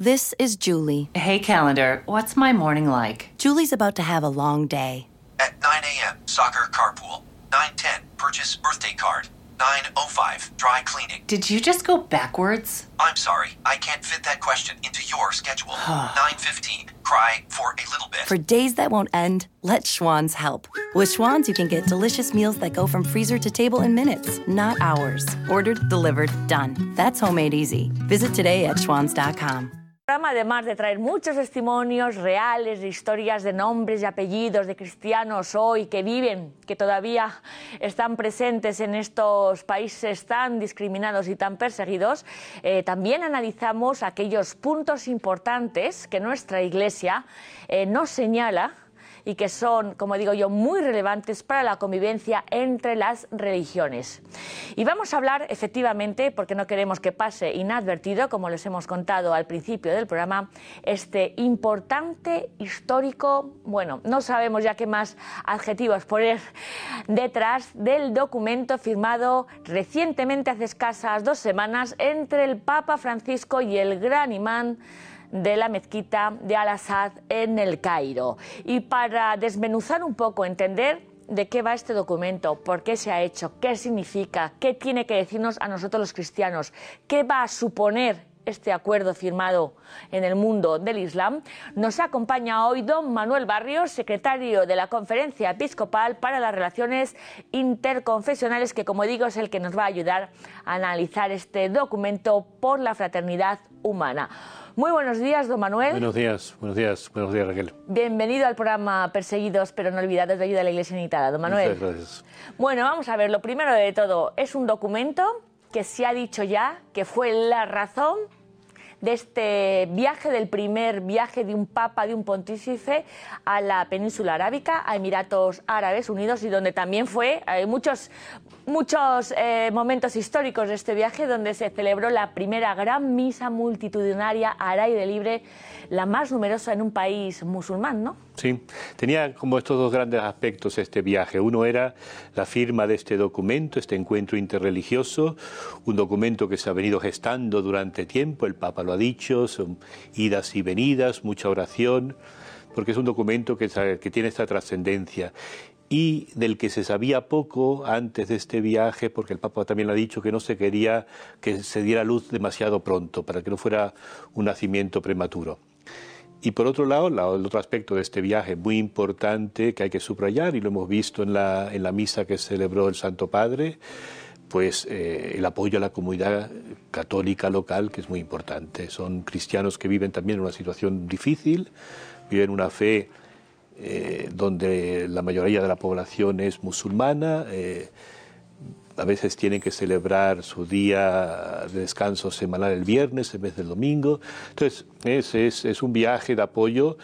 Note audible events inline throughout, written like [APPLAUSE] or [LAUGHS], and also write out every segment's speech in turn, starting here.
This is Julie. Hey, calendar, what's my morning like? Julie's about to have a long day. At 9 a.m., soccer carpool. 9:10, purchase birthday card. 9:05, dry cleaning. Did you just go backwards? I'm sorry, I can't fit that question into your schedule. [SIGHS] 9:15, cry for a little bit. For days that won't end, let Schwann's help. With Schwann's, you can get delicious meals that go from freezer to table in minutes, not hours. Ordered, delivered, done. That's homemade easy. Visit today at schwans.com. programa, además de traer muchos testimonios reales de historias de nombres y apellidos de cristianos hoy que viven, que todavía están presentes en estos países tan discriminados y tan perseguidos, eh, también analizamos aquellos puntos importantes que nuestra Iglesia eh, nos señala y que son, como digo yo, muy relevantes para la convivencia entre las religiones. Y vamos a hablar efectivamente, porque no queremos que pase inadvertido, como les hemos contado al principio del programa, este importante histórico, bueno, no sabemos ya qué más adjetivos poner detrás del documento firmado recientemente, hace escasas dos semanas, entre el Papa Francisco y el gran imán de la mezquita de Al-Assad en el Cairo. Y para desmenuzar un poco, entender de qué va este documento, por qué se ha hecho, qué significa, qué tiene que decirnos a nosotros los cristianos, qué va a suponer este acuerdo firmado en el mundo del Islam, nos acompaña hoy don Manuel Barrios, secretario de la Conferencia Episcopal para las Relaciones Interconfesionales, que como digo es el que nos va a ayudar a analizar este documento por la fraternidad humana. Muy buenos días, don Manuel. Buenos días, buenos días, buenos días, Raquel. Bienvenido al programa Perseguidos pero no olvidados de ayuda a la Iglesia Unitada, don Manuel. Muchas gracias. Bueno, vamos a ver, lo primero de todo, es un documento que se ha dicho ya que fue la razón de este viaje, del primer viaje de un papa, de un pontífice a la península arábica, a Emiratos Árabes Unidos, y donde también fue, hay muchos, muchos eh, momentos históricos de este viaje, donde se celebró la primera gran misa multitudinaria al aire libre, la más numerosa en un país musulmán, ¿no? Sí, tenía como estos dos grandes aspectos este viaje. Uno era la firma de este documento, este encuentro interreligioso, un documento que se ha venido gestando durante tiempo, el Papa lo ha dicho, son idas y venidas, mucha oración, porque es un documento que, que tiene esta trascendencia y del que se sabía poco antes de este viaje, porque el Papa también ha dicho que no se quería que se diera luz demasiado pronto, para que no fuera un nacimiento prematuro. Y por otro lado, la, el otro aspecto de este viaje muy importante que hay que subrayar, y lo hemos visto en la, en la misa que celebró el Santo Padre, pues el apoyo a la comunidad católica local, que es muy importante. Son cristianos que viven también en una situación difícil, viven una fe eh, donde la mayoría de la población es musulmana. Eh, a veces tienen que celebrar su día de descanso semanal el viernes en vez del domingo. Entonces, es, es, es un viaje de apoyo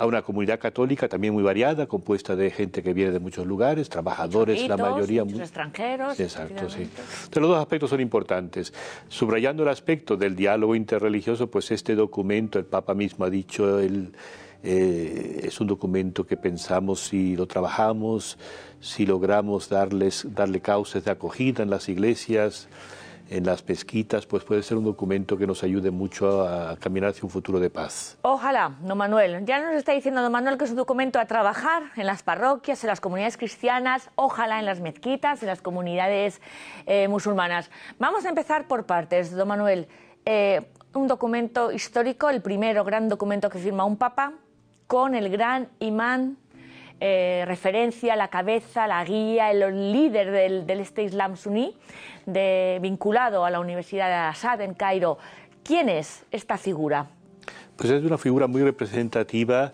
a una comunidad católica también muy variada, compuesta de gente que viene de muchos lugares, trabajadores, la mayoría. Muchos extranjeros. Exacto, sí. Entonces, los dos aspectos son importantes. Subrayando el aspecto del diálogo interreligioso, pues este documento, el Papa mismo ha dicho, el, eh, es un documento que pensamos si lo trabajamos, si logramos darles, darle causas de acogida en las iglesias, en las pesquitas, pues puede ser un documento que nos ayude mucho a caminar hacia un futuro de paz. Ojalá, don Manuel. Ya nos está diciendo don Manuel que es un documento a trabajar en las parroquias, en las comunidades cristianas, ojalá en las mezquitas, en las comunidades eh, musulmanas. Vamos a empezar por partes, don Manuel. Eh, un documento histórico, el primero gran documento que firma un papa, con el gran imán eh, referencia, la cabeza, la guía, el líder del, del este Islam suní, vinculado a la Universidad de Al-Assad en Cairo. ¿Quién es esta figura? Pues es una figura muy representativa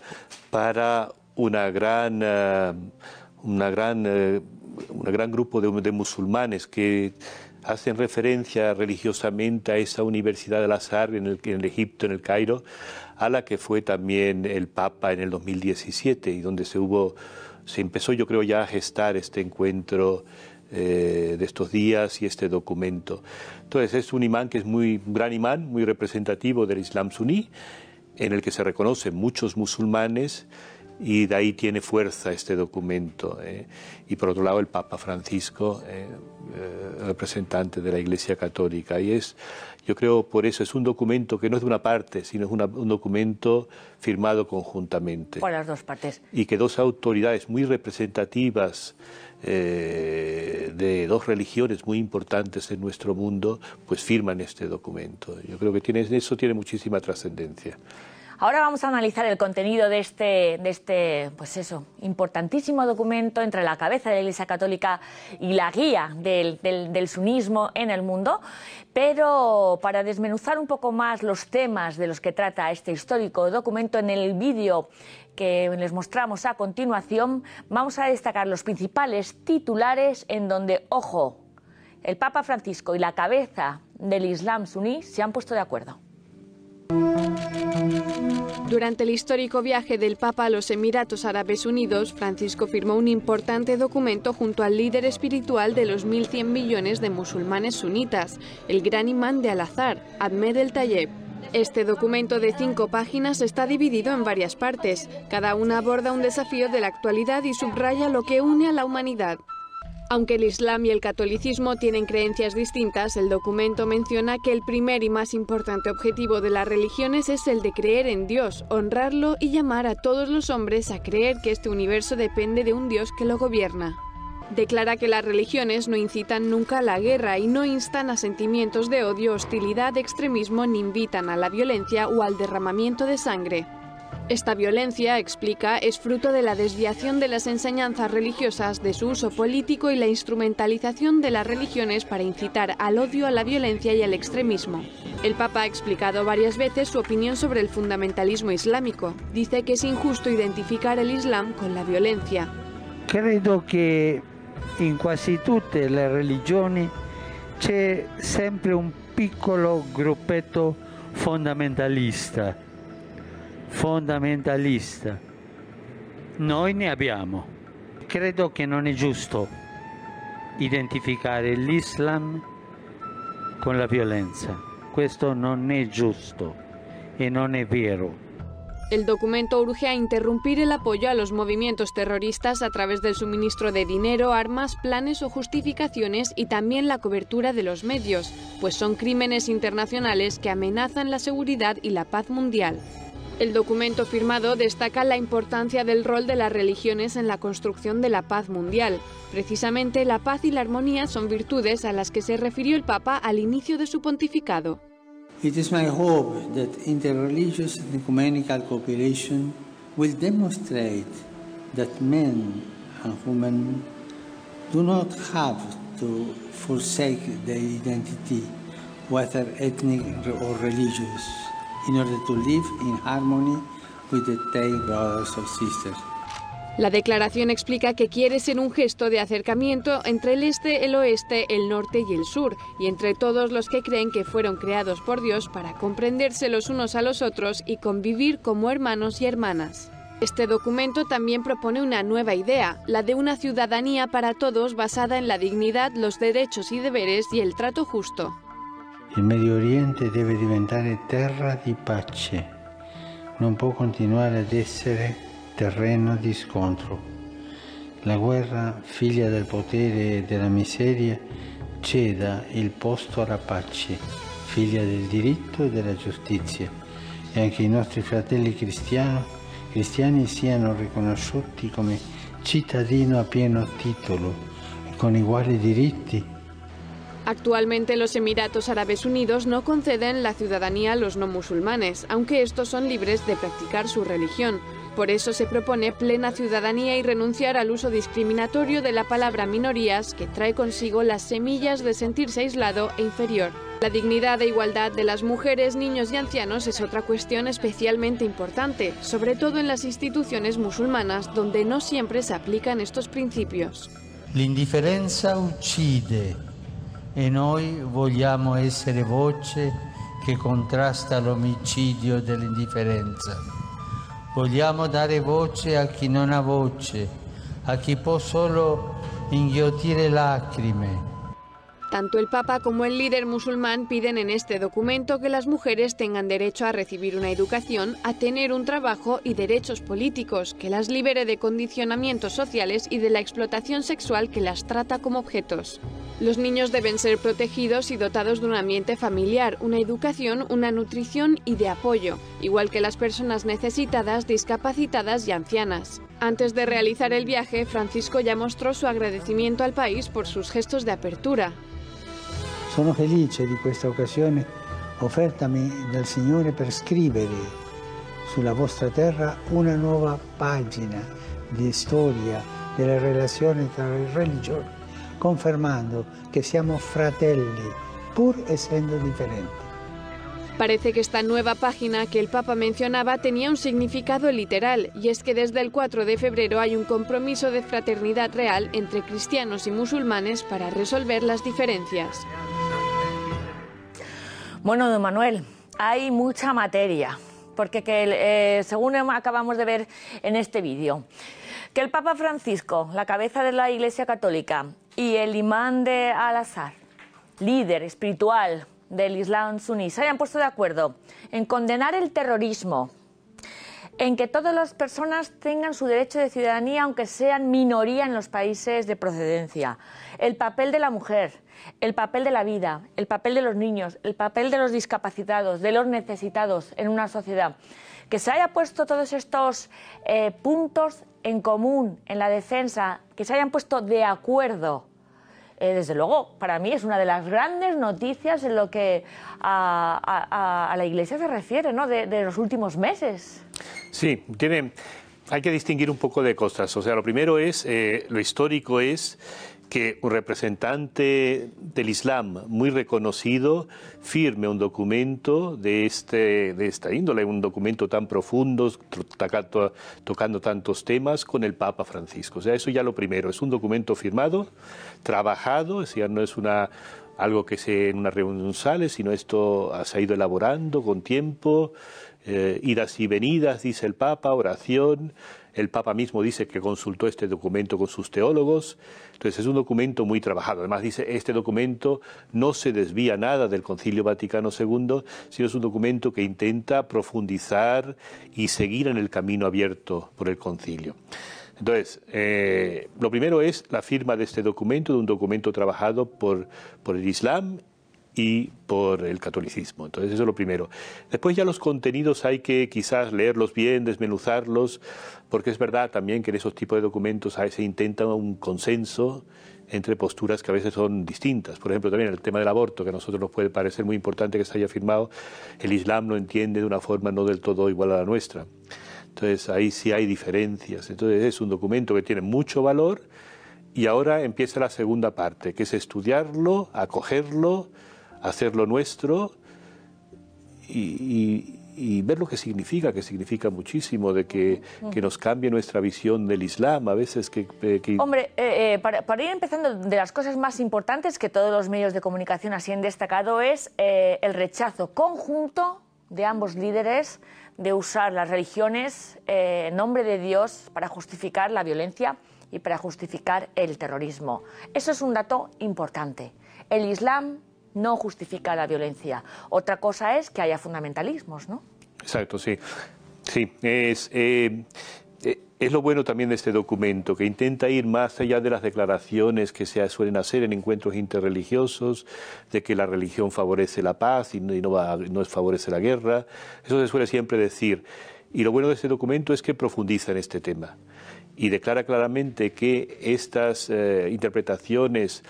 para una gran, uh, una gran, uh, un gran grupo de, de, musulmanes que hacen referencia religiosamente a esa Universidad de Al-Azhar en, el, en el Egipto, en el Cairo, a la que fue también el Papa en el 2017 y donde se hubo, se empezó yo creo ya a gestar este encuentro eh, de estos días y este documento. Entonces es un imán que es muy un gran imán, muy representativo del Islam suní, en el que se reconocen muchos musulmanes y de ahí tiene fuerza este documento. ¿eh? Y por otro lado el Papa Francisco, ¿eh? Eh, representante de la Iglesia Católica. Y es, yo creo, por eso es un documento que no es de una parte, sino es un documento firmado conjuntamente. Por las dos partes. Y que dos autoridades muy representativas de dos religiones muy importantes en nuestro mundo, pues firman este documento. Yo creo que tiene, eso tiene muchísima trascendencia. Ahora vamos a analizar el contenido de este, de este pues eso, importantísimo documento entre la cabeza de la Iglesia Católica y la guía del, del, sunismo en el mundo. Pero para desmenuzar un poco más los temas de los que trata este histórico documento, en el vídeo que les mostramos a continuación, vamos a destacar los principales titulares en donde, ojo, el Papa Francisco y la cabeza del Islam suní se han puesto de acuerdo. Durante el histórico viaje del Papa a los Emiratos Árabes Unidos, Francisco firmó un importante documento junto al líder espiritual de los 1.100 millones de musulmanes sunitas, el gran imán de Al-Azhar, Ahmed el-Tayeb. Este documento de cinco páginas está dividido en varias partes. Cada una aborda un desafío de la actualidad y subraya lo que une a la humanidad. Aunque el Islam y el catolicismo tienen creencias distintas, el documento menciona que el primer y más importante objetivo de las religiones es el de creer en Dios, honrarlo y llamar a todos los hombres a creer que este universo depende de un Dios que lo gobierna. Declara que las religiones no incitan nunca a la guerra y no instan a sentimientos de odio, hostilidad, extremismo ni invitan a la violencia o al derramamiento de sangre. Esta violencia, explica, es fruto de la desviación de las enseñanzas religiosas, de su uso político y la instrumentalización de las religiones para incitar al odio, a la violencia y al extremismo. El Papa ha explicado varias veces su opinión sobre el fundamentalismo islámico. Dice que es injusto identificar el Islam con la violencia. Creo que en casi todas las religiones c'è siempre un piccolo gruppetto fundamentalista fondamentalista. Noi ne abbiamo. Credo che non è giusto identificare l'Islam con la violenza. Questo non è giusto e non è vero. El documento urge a interrumpir el apoyo a los movimientos terroristas a través del suministro de dinero, armas, planes o justificaciones y también la cobertura de los medios, pues son crímenes internacionales que amenazan la seguridad y la paz mundial. El documento firmado destaca la importancia del rol de las religiones en la construcción de la paz mundial. Precisamente la paz y la armonía son virtudes a las que se refirió el Papa al inicio de su pontificado. It is my hope that interreligious and ecumenical cooperation will demonstrate that men and women do not have to forsake their identity, whether ethnic or religious in order to live in harmony with the brothers sisters. La declaración explica que quiere ser un gesto de acercamiento entre el este, el oeste, el norte y el sur, y entre todos los que creen que fueron creados por Dios para comprenderse los unos a los otros y convivir como hermanos y hermanas. Este documento también propone una nueva idea, la de una ciudadanía para todos basada en la dignidad, los derechos y deberes y el trato justo. Il Medio Oriente deve diventare terra di pace, non può continuare ad essere terreno di scontro. La guerra, figlia del potere e della miseria, ceda il posto alla pace, figlia del diritto e della giustizia, e anche i nostri fratelli cristiani, cristiani siano riconosciuti come cittadino a pieno titolo e con uguali diritti Actualmente los Emiratos Árabes Unidos no conceden la ciudadanía a los no musulmanes, aunque estos son libres de practicar su religión. Por eso se propone plena ciudadanía y renunciar al uso discriminatorio de la palabra minorías que trae consigo las semillas de sentirse aislado e inferior. La dignidad e igualdad de las mujeres, niños y ancianos es otra cuestión especialmente importante, sobre todo en las instituciones musulmanas donde no siempre se aplican estos principios. La indiferencia uccide e noi vogliamo essere voce che contrasta l'omicidio dell'indifferenza. Vogliamo dare voce a chi non ha voce, a chi può solo inghiottire lacrime. Tanto el Papa como el líder musulmán piden en este documento que las mujeres tengan derecho a recibir una educación, a tener un trabajo y derechos políticos, que las libere de condicionamientos sociales y de la explotación sexual que las trata como objetos. Los niños deben ser protegidos y dotados de un ambiente familiar, una educación, una nutrición y de apoyo, igual que las personas necesitadas, discapacitadas y ancianas. Antes de realizar el viaje, Francisco ya mostró su agradecimiento al país por sus gestos de apertura. Sono felice di questa occasione offertami dal Signore per scrivere sulla vostra terra una nuova pagina di storia delle relazioni tra le religioni, confermando che siamo fratelli pur essendo differenti. Parece que esta nueva página que el Papa mencionaba tenía un significado literal, y es que desde el 4 de febrero hay un compromiso de fraternidad real entre cristianos y musulmanes para resolver las diferencias. Bueno, don Manuel, hay mucha materia, porque que, eh, según acabamos de ver en este vídeo, que el Papa Francisco, la cabeza de la Iglesia Católica, y el imán de Al-Azhar, líder espiritual del Islam suní se hayan puesto de acuerdo en condenar el terrorismo, en que todas las personas tengan su derecho de ciudadanía aunque sean minoría en los países de procedencia, el papel de la mujer, el papel de la vida, el papel de los niños, el papel de los discapacitados, de los necesitados en una sociedad. Que se haya puesto todos estos eh, puntos en común en la defensa, que se hayan puesto de acuerdo eh, desde luego, para mí es una de las grandes noticias en lo que a, la Iglesia se refiere, ¿no? De, los últimos meses. Sí, tiene, hay que distinguir un poco de cosas. O sea, lo primero es, eh, lo histórico es que un representante del Islam muy reconocido firme un documento de, este, de esta índole, un documento tan profundo, tocando, tantos temas con el Papa Francisco. O sea, eso ya lo primero, es un documento firmado, trabajado, es decir, no es una, algo que se en una reunión sale, sino esto se ha ido elaborando con tiempo, eh, idas y venidas, dice el Papa, oración. El Papa mismo dice que consultó este documento con sus teólogos. Entonces es un documento muy trabajado. Además dice, este documento no se desvía nada del Concilio Vaticano II, sino es un documento que intenta profundizar y seguir en el camino abierto por el concilio. Entonces, eh, lo primero es la firma de este documento, de un documento trabajado por, por el Islam y por el catolicismo. Entonces eso es lo primero. Después ya los contenidos hay que quizás leerlos bien, desmenuzarlos, porque es verdad también que en esos tipos de documentos a veces intenta un consenso entre posturas que a veces son distintas. Por ejemplo, también el tema del aborto, que a nosotros nos puede parecer muy importante que se haya firmado, el Islam lo entiende de una forma no del todo igual a la nuestra. Entonces ahí sí hay diferencias. Entonces es un documento que tiene mucho valor y ahora empieza la segunda parte, que es estudiarlo, acogerlo, hacerlo nuestro y, ver lo que significa, que significa muchísimo, de que, nos cambie nuestra visión del Islam, a veces que... Hombre, eh, eh, para, ir empezando, de las cosas más importantes que todos los medios de comunicación así han destacado es eh, el rechazo conjunto de ambos líderes de usar las religiones en nombre de Dios para justificar la violencia y para justificar el terrorismo. Eso es un dato importante. El Islam no justifica la violencia. Otra cosa es que haya fundamentalismos, ¿no? Exacto, sí. Sí, es, eh, eh, es lo bueno también de este documento, que intenta ir más allá de las declaraciones que se suelen hacer en encuentros interreligiosos, de que la religión favorece la paz y no, va, favorece la guerra. Eso se suele siempre decir. Y lo bueno de este documento es que profundiza en este tema y declara claramente que estas eh, interpretaciones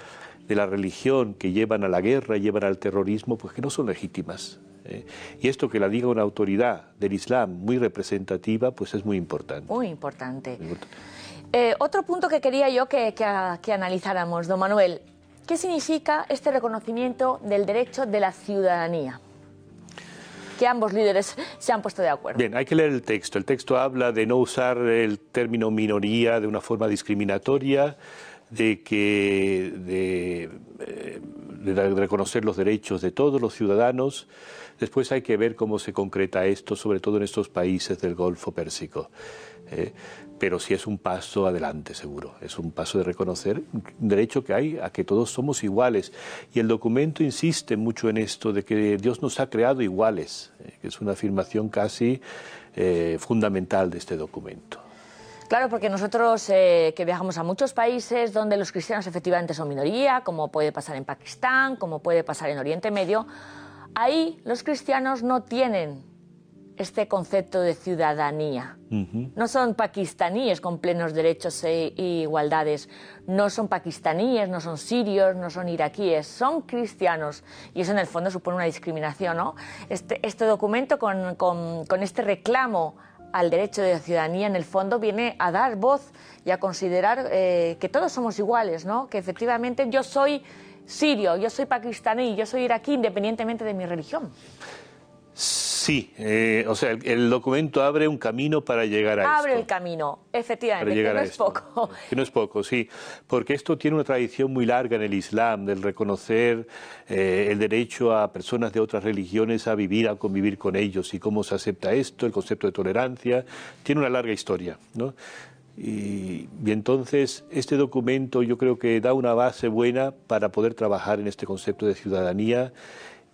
de la religión que llevan a la guerra, llevan al terrorismo, pues que no son legítimas. ¿eh? y esto que la diga una autoridad del Islam muy representativa, pues es muy importante. Muy importante. Eh, otro punto que quería yo que, que, analizáramos, don Manuel, ¿qué significa este reconocimiento del derecho de la ciudadanía? que ambos líderes se han puesto de acuerdo. Bien, hay que leer el texto. El texto habla de no usar el término minoría de una forma discriminatoria, de que de, eh, de, reconocer los derechos de todos los ciudadanos. Después hay que ver cómo se concreta esto, sobre todo en estos países del Golfo Pérsico. ¿eh? pero sí es un paso adelante, seguro. Es un paso de reconocer un derecho que hay a que todos somos iguales. Y el documento insiste mucho en esto de que Dios nos ha creado iguales, ¿eh? que es una afirmación casi fundamental de este documento. Claro, porque nosotros eh, que viajamos a muchos países donde los cristianos efectivamente son minoría, como puede pasar en Pakistán, como puede pasar en Oriente Medio, ahí los cristianos no tienen este concepto de ciudadanía. No son pakistaníes con plenos derechos e igualdades, no son pakistaníes, no son sirios, no son iraquíes, son cristianos. Y eso en el fondo supone una discriminación. ¿no? Este, este documento con, con, con este reclamo al derecho de ciudadanía, en el fondo, viene a dar voz y a considerar eh, que todos somos iguales, ¿no? que efectivamente yo soy sirio, yo soy pakistaní, yo soy iraquí, independientemente de mi religión. Sí, eh, o sea, el, documento abre un camino para llegar a abre esto. Abre el camino, efectivamente, que no es poco. Que no es poco, sí, porque esto tiene una tradición muy larga en el Islam, del reconocer eh, el derecho a personas de otras religiones a vivir, a convivir con ellos y cómo se acepta esto, el concepto de tolerancia, tiene una larga historia, ¿no? Y, y, entonces este documento yo creo que da una base buena para poder trabajar en este concepto de ciudadanía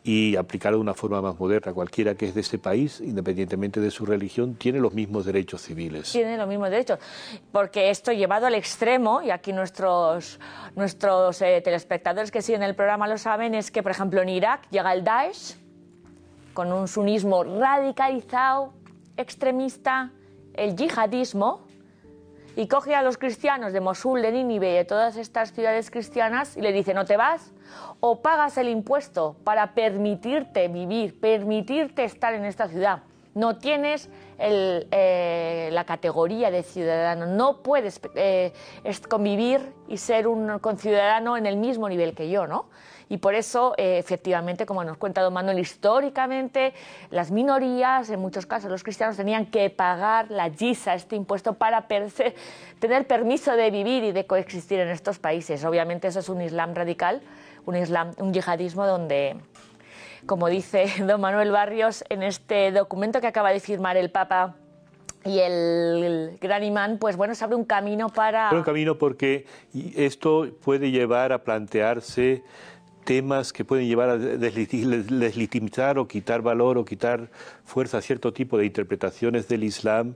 y aplicarlo de una forma más moderna. Cualquiera que es de este país, independientemente de su religión, tiene los mismos derechos civiles. Tiene los mismos derechos, porque esto llevado al extremo, y aquí nuestros, nuestros eh, telespectadores que siguen el programa lo saben, es que, por ejemplo, en Irak llega el Daesh con un sunismo radicalizado, extremista, el yihadismo, y coge a los cristianos de Mosul, de Nínive y de todas estas ciudades cristianas y le dice, no te vas, o pagas el impuesto para permitirte vivir, permitirte estar en esta ciudad. No tienes eh, la categoría de ciudadano, no puedes eh, convivir y ser un conciudadano en el mismo nivel que yo, ¿no? Y por eso, eh, efectivamente, como nos cuenta Don Manuel, históricamente las minorías, en muchos casos los cristianos, tenían que pagar la GISA, este impuesto, para tener permiso de vivir y de coexistir en estos países. Obviamente eso es un Islam radical, un, islam, un yihadismo donde, como dice [LAUGHS] Don Manuel Barrios en este documento que acaba de firmar el Papa, y el, gran imán, pues bueno, se abre un camino para... Un camino porque esto puede llevar a plantearse temas que pueden llevar a deslegitimizar o quitar valor o quitar fuerza a cierto tipo de interpretaciones del Islam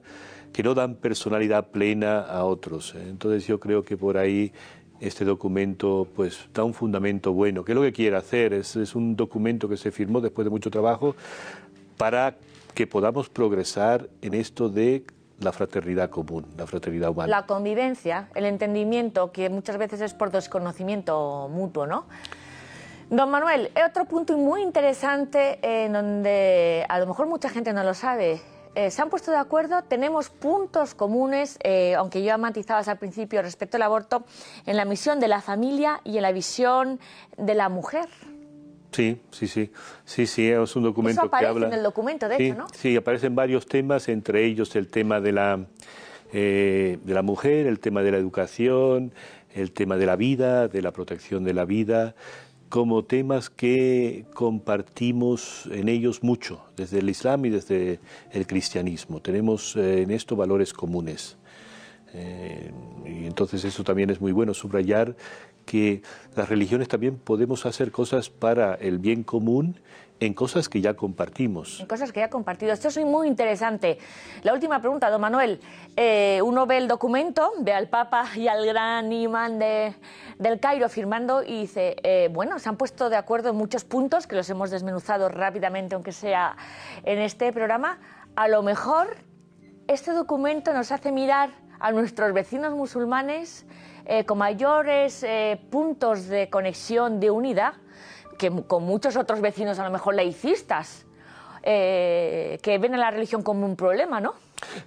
que no dan personalidad plena a otros. Entonces yo creo que por ahí este documento pues da un fundamento bueno. ¿Qué es lo que quiere hacer? Es, es un documento que se firmó después de mucho trabajo para que podamos progresar en esto de la fraternidad común, la fraternidad humana. La convivencia, el entendimiento, que muchas veces es por desconocimiento mutuo, ¿no? Don Manuel, otro punto muy interesante en donde a lo mejor mucha gente no lo sabe. Eh, se han puesto de acuerdo, tenemos puntos comunes, eh, aunque yo matizabas al principio respecto al aborto, en la misión de la familia y en la visión de la mujer. Sí, sí, sí, sí, sí, es un documento Eso aparece que habla. en el documento, de sí, hecho, ¿no? Sí, aparecen varios temas, entre ellos el tema de la, eh, de la mujer, el tema de la educación, el tema de la vida, de la protección de la vida, como temas que compartimos en ellos mucho, desde el Islam y desde el cristianismo. Tenemos eh, en esto valores comunes. Eh, y entonces eso también es muy bueno, subrayar que las religiones también podemos hacer cosas para el bien común en cosas que ya compartimos. En cosas que ya compartido. Esto es muy interesante. La última pregunta, don Manuel. Eh, uno ve el documento, ve al Papa y al gran imán de, del Cairo firmando y dice, eh, bueno, se han puesto de acuerdo en muchos puntos, que los hemos desmenuzado rápidamente, aunque sea en este programa. A lo mejor este documento nos hace mirar a nuestros vecinos musulmanes eh, con mayores puntos de conexión, de unidad, que con muchos otros vecinos a lo mejor laicistas, eh, que ven a la religión como un problema, ¿no?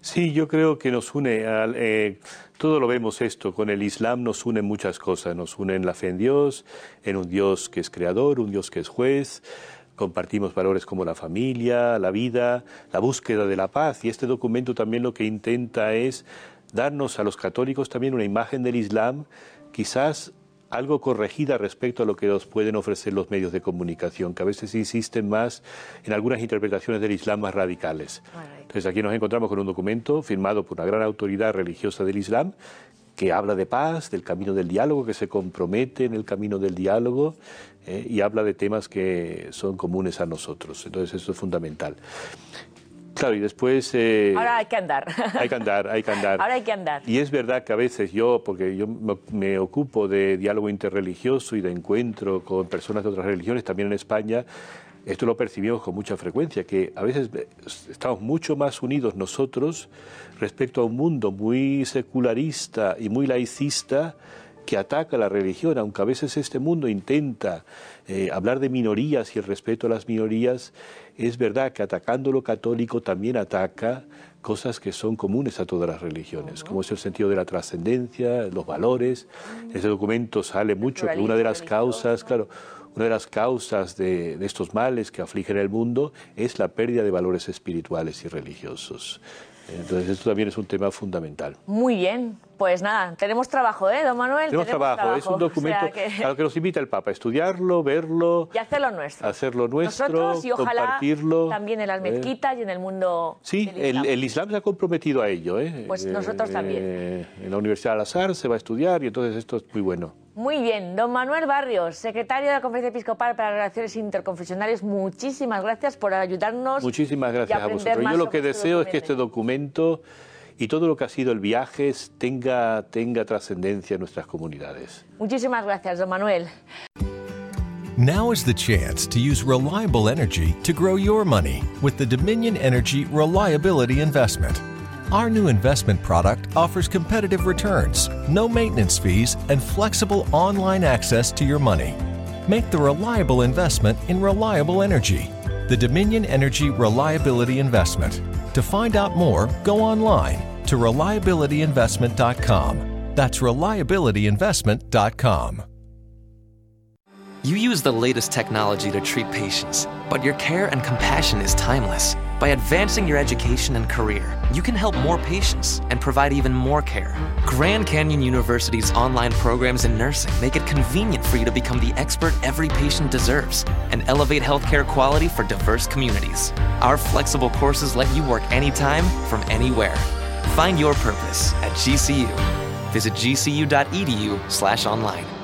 Sí, yo creo que nos une, eh, todo lo vemos esto, con el Islam nos unen muchas cosas, nos unen la fe en Dios, en un Dios que es creador, un Dios que es juez, compartimos valores como la familia, la vida, la búsqueda de la paz, y este documento también lo que intenta es darnos a los católicos también una imagen del Islam, quizás algo corregida respecto a lo que nos pueden ofrecer los medios de comunicación, que a veces insisten más en algunas interpretaciones del Islam más radicales. Entonces aquí nos encontramos con un documento firmado por una gran autoridad religiosa del Islam que habla de paz, del camino del diálogo, que se compromete en el camino del diálogo eh, y habla de temas que son comunes a nosotros. Entonces eso es fundamental. Claro, y después... Eh, Ahora hay que andar. Hay que andar, hay que andar. [LAUGHS] Ahora hay que andar. Y es verdad que a veces yo, porque yo me ocupo de diálogo interreligioso y de encuentro con personas de otras religiones, también en España, esto lo percibimos con mucha frecuencia, que a veces estamos mucho más unidos nosotros respecto a un mundo muy secularista y muy laicista que ataca la religión, aunque a veces este mundo intenta eh, hablar de minorías y el respeto a las minorías, es verdad que atacando lo católico también ataca cosas que son comunes a todas las religiones, como es el sentido de la trascendencia, los valores. ese documento sale mucho que una de las causas, claro, una de las causas de, de, estos males que afligen el mundo es la pérdida de valores espirituales y religiosos. Entonces esto también es un tema fundamental. Muy bien, pues nada, tenemos trabajo, ¿eh, don Manuel? Tenemos, trabajo. es un documento a lo que nos invita el Papa, estudiarlo, verlo. Y hacerlo nuestro. Hacerlo nuestro, Nosotros y ojalá compartirlo. también en las ¿eh? mezquitas y en el mundo Sí, el, Islam se ha comprometido a ello. ¿eh? Pues nosotros también. Eh, en la Universidad Al Azhar se va a estudiar y entonces esto es muy bueno. Muy bien, don Manuel Barrios, secretario de la Conferencia Episcopal para Relaciones Interconfesionales, muchísimas gracias por ayudarnos. Muchísimas gracias a vosotros. Yo lo que deseo es que este documento y todo lo que ha sido el viaje tenga, tenga trascendencia en nuestras comunidades. Muchísimas gracias, don Manuel. Now is the chance to use reliable energy to grow your money with the Dominion Energy Reliability Investment. Our new investment product offers competitive returns, no maintenance fees, and flexible online access to your money. Make the reliable investment in reliable energy. The Dominion Energy Reliability Investment. To find out more, go online to reliabilityinvestment.com. That's reliabilityinvestment.com. You use the latest technology to treat patients, but your care and compassion is timeless. By advancing your education and career, you can help more patients and provide even more care. Grand Canyon University's online programs in nursing make it convenient for you to become the expert every patient deserves and elevate healthcare quality for diverse communities. Our flexible courses let you work anytime from anywhere. Find your purpose at GCU. Visit gcu.edu/online.